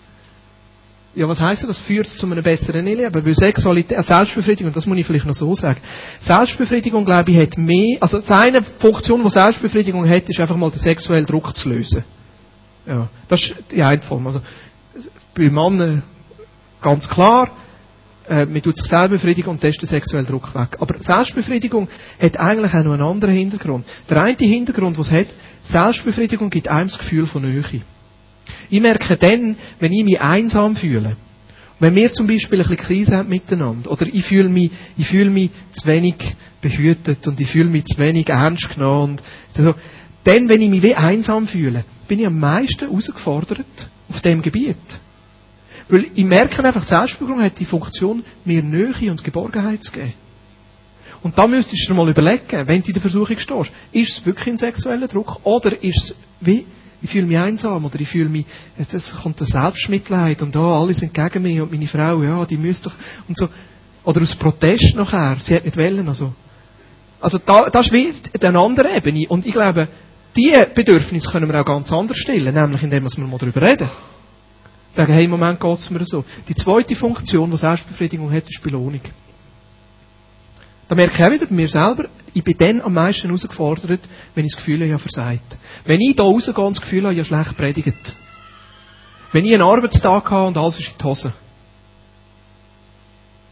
ja, was heisst das? Das führt zu einem besseren Eheleben. Weil Sexualität, äh, Selbstbefriedigung, das muss ich vielleicht noch so sagen. Selbstbefriedigung, glaube ich, hat mehr, also eine Funktion, die Selbstbefriedigung hat, ist einfach mal den sexuellen Druck zu lösen. Ja, das ist die eine Form. Also, bei Männern ganz klar, äh, man tut sich selber und testet den sexuellen Druck weg. Aber Selbstbefriedigung hat eigentlich auch noch einen anderen Hintergrund. Der eine Hintergrund, was hat, Selbstbefriedigung gibt einem das Gefühl von Nähe. Ich merke dann, wenn ich mich einsam fühle, wenn wir zum Beispiel ein bisschen Krise haben miteinander, oder ich fühle mich, ich fühle mich zu wenig behütet und ich fühle mich zu wenig ernst genommen, also, dann, wenn ich mich wie einsam fühle, bin ich am meisten herausgefordert auf dem Gebiet. Weil ich merke einfach, Selbstbewusstsein hat die Funktion, mir Nähe und Geborgenheit zu geben. Und da müsstest du dir mal überlegen, wenn du in der Versuchung stehst, ist es wirklich ein sexueller Druck oder ist es wie, ich fühle mich einsam oder ich fühle mich, jetzt kommt ein Selbstmitleid und da, alle sind gegen mich und meine Frau, ja, die müsste doch, und so. Oder aus Protest nachher, sie hat nicht wollen, also. Also da, das ist wie eine andere Ebene und ich glaube, diese Bedürfnisse können wir auch ganz anders stellen, nämlich indem wir mal darüber reden. Sagen, hey, im Moment geht es mir so. Die zweite Funktion, die Selbstbefriedigung hat, ist Belohnung. Da merke ich auch wieder bei mir selber, ich bin dann am meisten herausgefordert, wenn ich das Gefühl habe, ich habe versagt. Wenn ich da rausgehe und das Gefühl habe, ich habe schlecht predigt. Wenn ich einen Arbeitstag habe und alles ist in die Hose.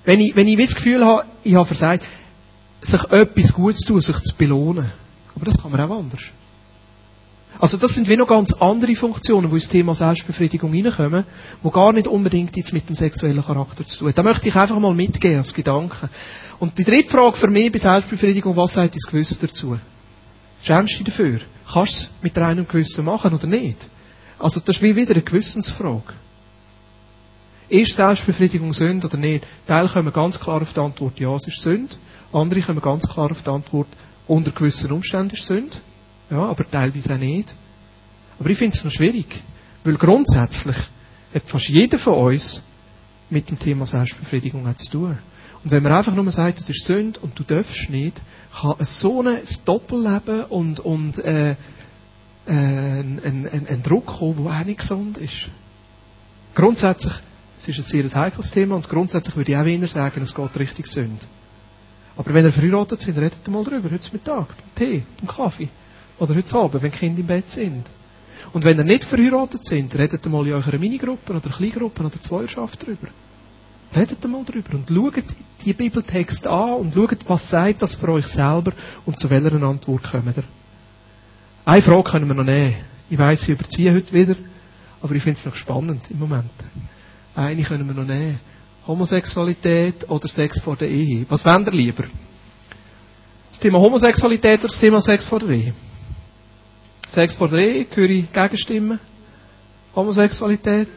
Wenn ich, wenn ich das Gefühl habe, ich habe versagt, sich etwas Gutes zu tun, sich zu belohnen. Aber das kann man auch anders. Also das sind wie noch ganz andere Funktionen, die ins Thema Selbstbefriedigung reinkommen, die gar nicht unbedingt jetzt mit dem sexuellen Charakter zu tun haben. Da möchte ich einfach mal mitgehen als Gedanke. Und die dritte Frage für mich bei Selbstbefriedigung, was sagt dein Gewissen dazu? Schämst du dich dafür? Kannst du es mit reinem Gewissen machen oder nicht? Also das ist wie wieder eine Gewissensfrage. Ist Selbstbefriedigung Sünde oder nicht? Teile kommen ganz klar auf die Antwort, ja, es ist Sünde. Andere kommen ganz klar auf die Antwort, unter gewissen Umständen ist Sünde. Ja, aber teilweise auch nicht. Aber ich finde es noch schwierig. Weil grundsätzlich hat fast jeder von uns mit dem Thema Selbstbefriedigung zu tun. Und wenn man einfach nur sagt, das ist Sünde und du darfst nicht, kann so ein Doppelleben und, und äh, äh, ein, ein, ein Druck kommen, der auch nicht gesund ist. Grundsätzlich, es ist ein sehr heikles Thema und grundsätzlich würde ich auch wieder sagen, es geht richtig Sünde. Aber wenn ihr verheiratet seid, redet mal drüber, heute Mittag, beim Tee, beim Kaffee. Oder heute Abend, wenn die Kinder im Bett sind. Und wenn ihr nicht verheiratet sind, redet mal in eurer Minigruppe oder Kleingruppe oder Zweierschaft drüber. Redet mal drüber und schaut die Bibeltexte an und schaut, was sagt das für euch selber und zu welcher Antwort kommt ihr. Eine Frage können wir noch nehmen. Ich weiss, ich überziehe heute wieder, aber ich finde es noch spannend im Moment. Eine können wir noch nehmen. Homosexualität oder Sex vor der Ehe. Was wollt ihr lieber? Das Thema Homosexualität oder das Thema Sex vor der Ehe? Sex vor der Ehe, höre Gegenstimmen. Homosexualität.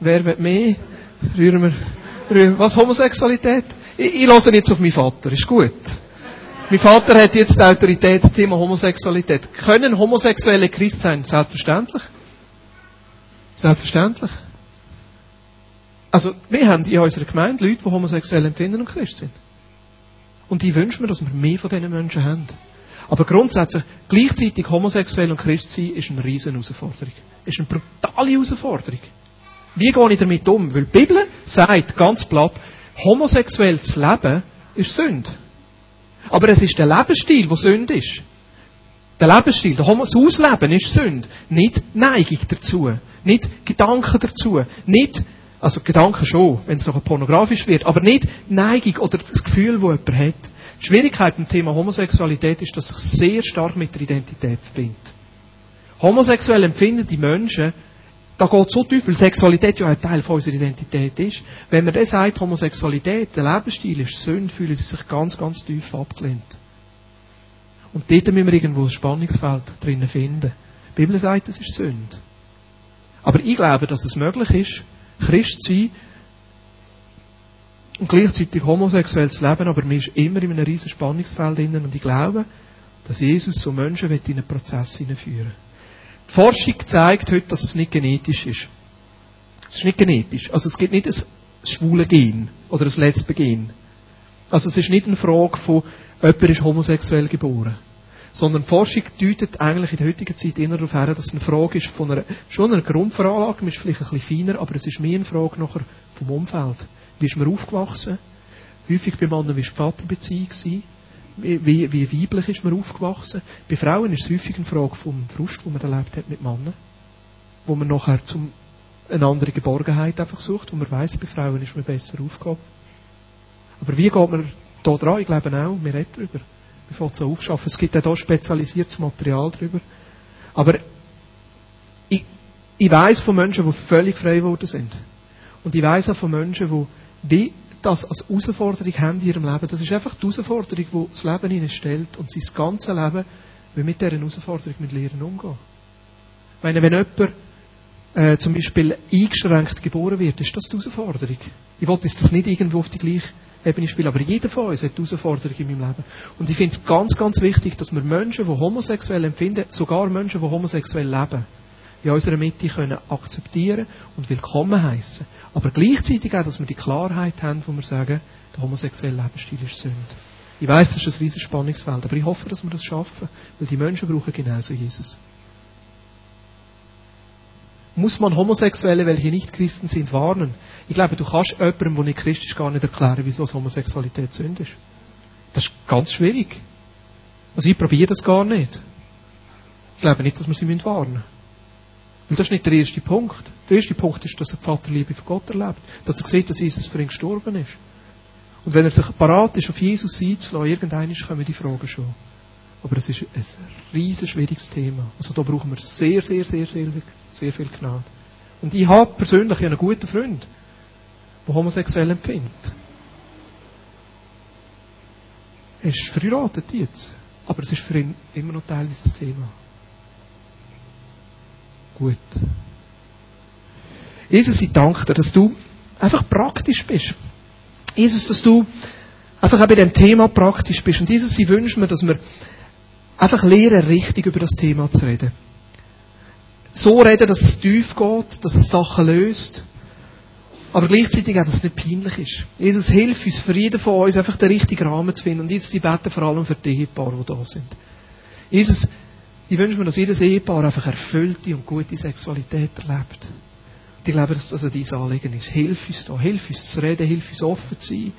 Wer wird mehr? Rühren wir, was Homosexualität? Ich, ich höre jetzt auf meinen Vater, ist gut. Mein Vater hat jetzt die Autorität zum Thema Homosexualität. Können Homosexuelle Christ sein? Selbstverständlich. Selbstverständlich. Also, wir haben in unserer Gemeinde Leute, die homosexuell empfinden und Christ sind. Und ich wünsche mir, dass wir mehr von diesen Menschen haben. Aber grundsätzlich, gleichzeitig homosexuell und Christ sein, ist eine riesen Herausforderung. Ist eine brutale Herausforderung. Wie gehe ich damit um? Weil die Bibel sagt ganz platt, homosexuell zu leben ist Sünde. Aber es ist der Lebensstil, der Sünde ist. Der Lebensstil, das Ausleben ist Sünde. Nicht Neigung dazu. Nicht Gedanken dazu. Nicht, also Gedanken schon, wenn es noch pornografisch wird, aber nicht Neigung oder das Gefühl, das jemand hat. Die Schwierigkeit beim Thema Homosexualität ist, dass es sich sehr stark mit der Identität verbindet. Homosexuell empfindende Menschen, da geht so tief, weil Sexualität ja ein Teil von unserer Identität ist. Wenn man dann sagt, Homosexualität, der Lebensstil ist Sünde, fühlen sie sich ganz, ganz tief abgelehnt. Und dort müssen wir irgendwo ein Spannungsfeld drinnen finden. Die Bibel sagt, es ist Sünde. Aber ich glaube, dass es möglich ist, Christ zu sein, und gleichzeitig homosexuell zu leben, aber man ist immer in einem riesen Spannungsfeld drin und ich glaube, dass Jesus so Menschen in einen Prozess hineinführen Die Forschung zeigt heute, dass es nicht genetisch ist. Es ist nicht genetisch. Also es gibt nicht ein schwule Gen oder ein Lesben-Gen. Also es ist nicht eine Frage von, jemand ist homosexuell geboren. Sondern die Forschung deutet eigentlich in der heutigen Zeit eher darauf her, dass es eine Frage ist von einer, schon einer Grundveranlagung, ist vielleicht ein bisschen feiner, aber es ist mehr eine Frage nachher vom Umfeld. Wie ist man aufgewachsen? Häufig bei Männern war die Vaterbeziehung. Wie, wie, wie weiblich ist man aufgewachsen? Bei Frauen ist es häufig eine Frage vom Frust, den man erlebt hat mit Männern. wo man nachher zum eine andere Geborgenheit einfach sucht, wo man weiß, bei Frauen ist man besser aufgehoben. Aber wie geht man da dran? Ich glaube auch, wir reden darüber. Wir fangen so aufschaffen. Es gibt auch hier spezialisiertes Material darüber. Aber ich, ich weiß von Menschen, die völlig frei geworden sind. Und ich weiß auch von Menschen, die wie das als Herausforderung haben in ihrem Leben. Das ist einfach die Herausforderung, die das Leben ihnen stellt und sie das ganze Leben mit dieser Herausforderung mit Lehren umgehen. Ich meine, wenn jemand äh, zum Beispiel eingeschränkt geboren wird, ist das die Herausforderung. Ich wollte das nicht irgendwo auf die gleiche Ebene spielen, aber jeder von uns hat die Herausforderung in meinem Leben. Und ich finde es ganz, ganz wichtig, dass wir Menschen, die homosexuell empfinden, sogar Menschen, die homosexuell leben, in unserer Mitte können akzeptieren und willkommen heißen. Aber gleichzeitig auch, dass wir die Klarheit haben, wo wir sagen, der homosexuelle Lebensstil ist Sünde. Ich weiß, das ist ein riesiges Spannungsfeld, aber ich hoffe, dass wir das schaffen, weil die Menschen brauchen genauso Jesus. Muss man Homosexuelle, welche nicht Christen sind, warnen? Ich glaube, du kannst jemandem, der nicht Christ ist, gar nicht erklären, wieso Homosexualität Sünde ist. Das ist ganz schwierig. Also ich probiere das gar nicht. Ich glaube nicht, dass wir sie warnen müssen. Und das ist nicht der erste Punkt. Der erste Punkt ist, dass er die Vaterliebe von Gott erlebt. Dass er sieht, dass Jesus für ihn gestorben ist. Und wenn er sich parat ist, auf Jesus einzulassen, irgendwann kommen die Fragen schon. Aber es ist ein riesen schwieriges Thema. Also da brauchen wir sehr, sehr, sehr, sehr, sehr viel Gnade. Und ich habe persönlich einen guten Freund, der homosexuell empfindet. Er ist verheiratet jetzt. Aber es ist für ihn immer noch Teil dieses Thema gut. Jesus, ich danke dir, dass du einfach praktisch bist. Jesus, dass du einfach auch bei dem Thema praktisch bist. Und Jesus, ich wünsche mir, dass wir einfach lernen, richtig über das Thema zu reden. So reden, dass es tief geht, dass es Sachen löst. Aber gleichzeitig auch, dass es nicht peinlich ist. Jesus, hilf uns, für jeden von uns einfach den richtigen Rahmen zu finden. Und Jesus, ich bete vor allem für die Ehepaare, die da sind. Jesus, ich wünsche mir, dass jedes Ehepaar einfach erfüllte und gute Sexualität erlebt. Und ich glaube, dass das dein Anliegen ist. Hilf uns da, hilf uns zu reden, hilf uns offen zu sein.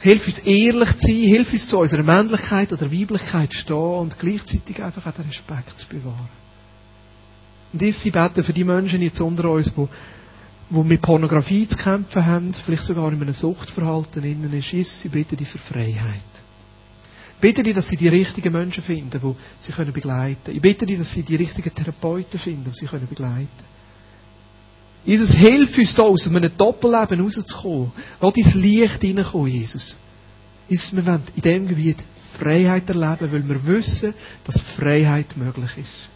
Hilf uns ehrlich zu sein, hilf uns zu unserer Männlichkeit oder Weiblichkeit zu stehen und gleichzeitig einfach auch den Respekt zu bewahren. Und das sie beten für die Menschen jetzt unter uns, die, die mit Pornografie zu kämpfen haben, vielleicht sogar in einem Suchtverhalten innen ist, ist sie beten dich für Freiheit. Bitte dich, dass sie die richtigen Menschen finden, die sie können begleiten können. Ich bitte dich, dass sie die richtigen Therapeuten finden, die sie können begleiten können. Jesus, hilf uns da aus einem Doppelleben rauszukommen. Lass dein Licht reinkommen, Jesus. Jesus, wir wollen in diesem Gebiet Freiheit erleben, weil wir wissen, dass Freiheit möglich ist.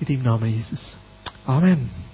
In deinem Namen, Jesus. Amen.